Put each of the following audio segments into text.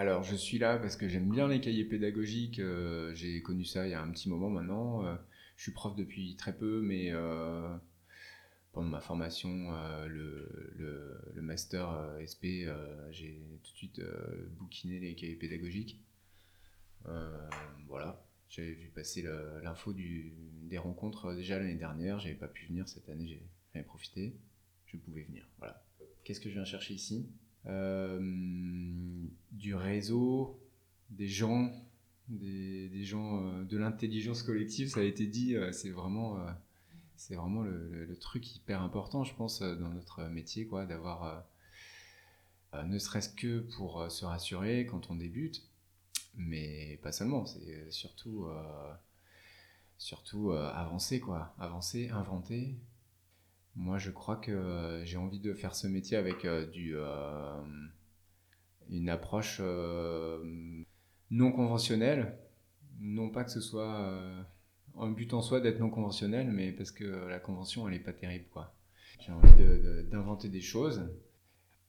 Alors, je suis là parce que j'aime bien les cahiers pédagogiques. J'ai connu ça il y a un petit moment maintenant. je suis prof depuis très peu, mais pendant ma formation, le, master SP, j'ai tout de suite bouquiné les cahiers pédagogiques. voilà, j'avais vu passer l'info des rencontres déjà l'année dernière. J'avais pas pu venir cette année, j'avais profité. Je pouvais venir. Voilà. Qu'est-ce que je viens chercher ici? Euh, Du réseau, des gens, des, gens euh, de l'intelligence collective. Ça a été dit. Euh, c'est vraiment, c'est vraiment le, truc hyper important, je pense, dans notre métier, quoi, d'avoir ne serait-ce que pour se rassurer quand on débute, mais pas seulement. C'est surtout surtout avancer quoi avancer inventer moi, je crois que euh, j'ai envie de faire ce métier avec euh, du, euh, une approche non conventionnelle. Non pas que ce soit un but en soi d'être non conventionnel, mais parce que la convention, elle n'est pas terrible. quoi. J'ai envie d'inventer des choses.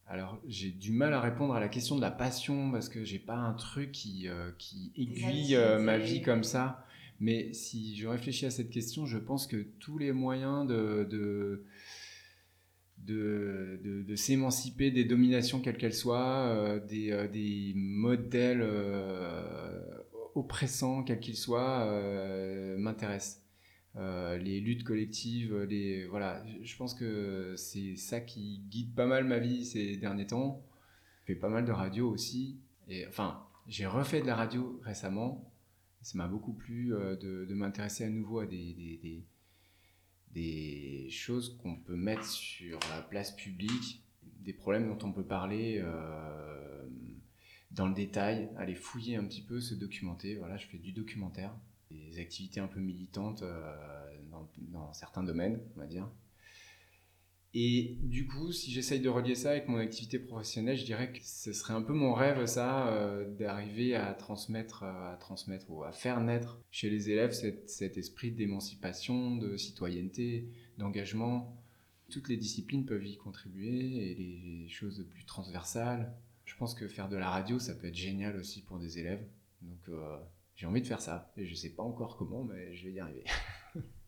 Alors, j'ai du mal à répondre à la question de la passion parce que j'ai pas un truc qui, qui aiguille ma vie comme ça. Mais si je réfléchis à cette question, je pense que tous les moyens de, de, de, s'émanciper des dominations quelles qu'elles soient, euh, des, euh, des, modèles euh, oppressants quels qu'ils soient, m'intéressent. les luttes collectives, les, voilà, je pense que c'est ça qui guide pas mal ma vie ces derniers temps. Je fais pas mal de radio aussi. Et, enfin, j'ai refait de la radio récemment ça m'a beaucoup plu euh, de, m'intéresser à nouveau à des, des, choses qu'on peut mettre sur la place publique, des problèmes dont on peut parler euh, dans le détail, aller fouiller un petit peu, se documenter. Voilà, je fais du documentaire, des activités un peu militantes euh, dans, dans certains domaines, on va dire. Et du coup, si j'essaye de relier ça avec mon activité professionnelle, je dirais que ce serait un peu mon rêve, ça, euh, d'arriver à transmettre, euh, à transmettre ou à faire naître chez les élèves cet, esprit d'émancipation, de citoyenneté, d'engagement. Toutes les disciplines peuvent y contribuer et les choses plus transversales. Je pense que faire de la radio, ça peut être génial aussi pour des élèves. Donc, euh, j'ai envie de faire ça. Et je ne sais pas encore comment, mais je vais y arriver.